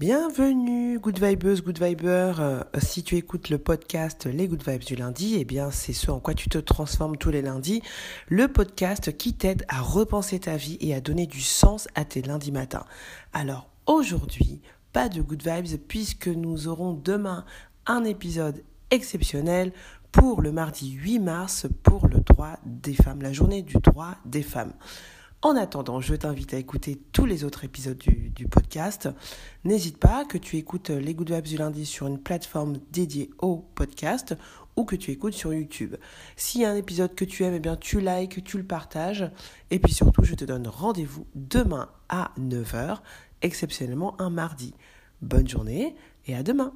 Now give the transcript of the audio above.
Bienvenue, Good Vibes, Good Viber. Euh, si tu écoutes le podcast Les Good Vibes du lundi, eh bien, c'est ce en quoi tu te transformes tous les lundis. Le podcast qui t'aide à repenser ta vie et à donner du sens à tes lundis matins. Alors, aujourd'hui, pas de Good Vibes puisque nous aurons demain un épisode exceptionnel pour le mardi 8 mars pour le droit des femmes, la journée du droit des femmes. En attendant, je t'invite à écouter tous les autres épisodes du, podcast. N'hésite pas que tu écoutes les Good Vibes du lundi sur une plateforme dédiée au podcast ou que tu écoutes sur YouTube. S'il y a un épisode que tu aimes, eh bien tu likes, tu le partages. Et puis surtout, je te donne rendez-vous demain à 9h, exceptionnellement un mardi. Bonne journée et à demain.